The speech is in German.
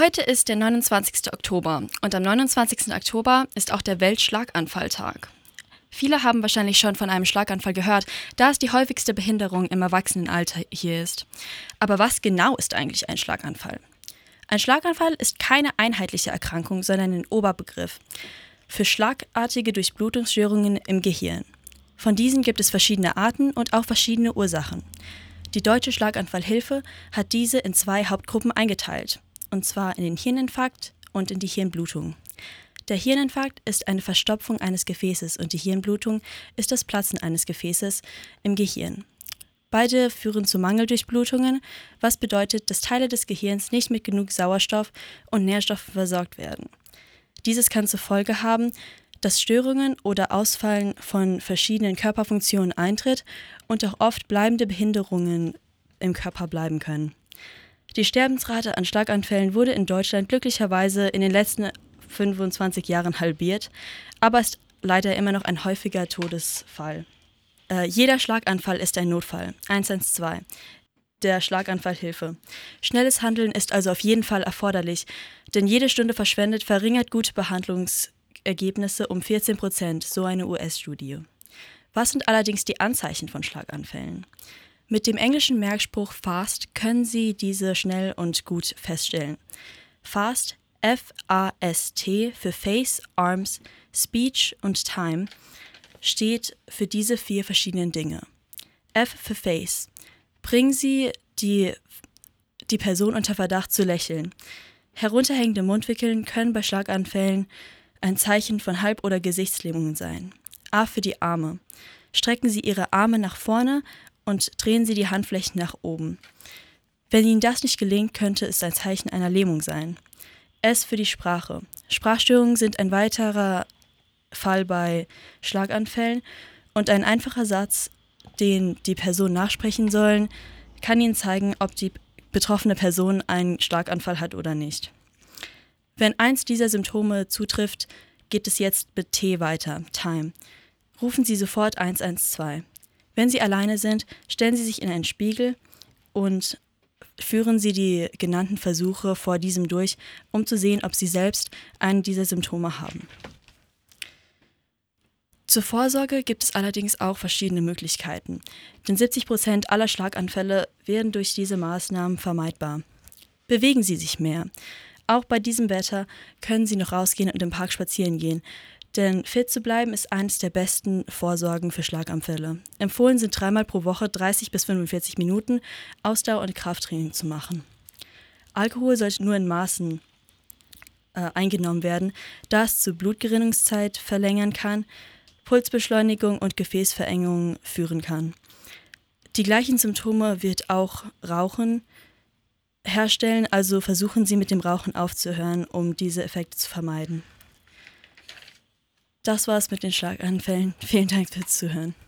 Heute ist der 29. Oktober und am 29. Oktober ist auch der Weltschlaganfalltag. Viele haben wahrscheinlich schon von einem Schlaganfall gehört, da es die häufigste Behinderung im Erwachsenenalter hier ist. Aber was genau ist eigentlich ein Schlaganfall? Ein Schlaganfall ist keine einheitliche Erkrankung, sondern ein Oberbegriff für schlagartige Durchblutungsstörungen im Gehirn. Von diesen gibt es verschiedene Arten und auch verschiedene Ursachen. Die Deutsche Schlaganfallhilfe hat diese in zwei Hauptgruppen eingeteilt, und zwar in den Hirninfarkt und in die Hirnblutung. Der Hirninfarkt ist eine Verstopfung eines Gefäßes und die Hirnblutung ist das Platzen eines Gefäßes im Gehirn. Beide führen zu Mangeldurchblutungen, was bedeutet, dass Teile des Gehirns nicht mit genug Sauerstoff und Nährstoffen versorgt werden. Dieses kann zur Folge haben, dass Störungen oder Ausfallen von verschiedenen Körperfunktionen eintritt und auch oft bleibende Behinderungen im Körper bleiben können. Die Sterbensrate an Schlaganfällen wurde in Deutschland glücklicherweise in den letzten 25 Jahren halbiert, aber ist leider immer noch ein häufiger Todesfall. Äh, jeder Schlaganfall ist ein Notfall. 112. Der Schlaganfallhilfe. Schnelles Handeln ist also auf jeden Fall erforderlich, denn jede Stunde verschwendet verringert gute Behandlungsergebnisse um 14 Prozent, so eine US-Studie. Was sind allerdings die Anzeichen von Schlaganfällen? Mit dem englischen Merkspruch FAST können Sie diese schnell und gut feststellen. FAST F-A-S-T für Face, Arms, Speech und Time steht für diese vier verschiedenen Dinge. F für Face. Bringen Sie die, die Person unter Verdacht zu lächeln. Herunterhängende Mundwickeln können bei Schlaganfällen ein Zeichen von Halb- oder Gesichtslähmungen sein. A für die Arme. Strecken Sie Ihre Arme nach vorne und drehen Sie die Handflächen nach oben. Wenn Ihnen das nicht gelingt, könnte es ein Zeichen einer Lähmung sein. S für die Sprache. Sprachstörungen sind ein weiterer Fall bei Schlaganfällen und ein einfacher Satz, den die Person nachsprechen sollen, kann Ihnen zeigen, ob die betroffene Person einen Schlaganfall hat oder nicht. Wenn eins dieser Symptome zutrifft, geht es jetzt mit T weiter, Time. Rufen Sie sofort 112. Wenn Sie alleine sind, stellen Sie sich in einen Spiegel und führen Sie die genannten Versuche vor diesem durch, um zu sehen, ob Sie selbst einen dieser Symptome haben. Zur Vorsorge gibt es allerdings auch verschiedene Möglichkeiten, denn 70 Prozent aller Schlaganfälle werden durch diese Maßnahmen vermeidbar. Bewegen Sie sich mehr. Auch bei diesem Wetter können Sie noch rausgehen und im Park spazieren gehen, denn fit zu bleiben ist eines der besten Vorsorgen für Schlaganfälle. Empfohlen sind dreimal pro Woche 30 bis 45 Minuten Ausdauer- und Krafttraining zu machen. Alkohol sollte nur in Maßen äh, eingenommen werden, da es zu Blutgerinnungszeit verlängern kann, Pulsbeschleunigung und Gefäßverengung führen kann. Die gleichen Symptome wird auch Rauchen herstellen, also versuchen Sie mit dem Rauchen aufzuhören, um diese Effekte zu vermeiden. Das war's mit den Schlaganfällen. Vielen Dank fürs Zuhören.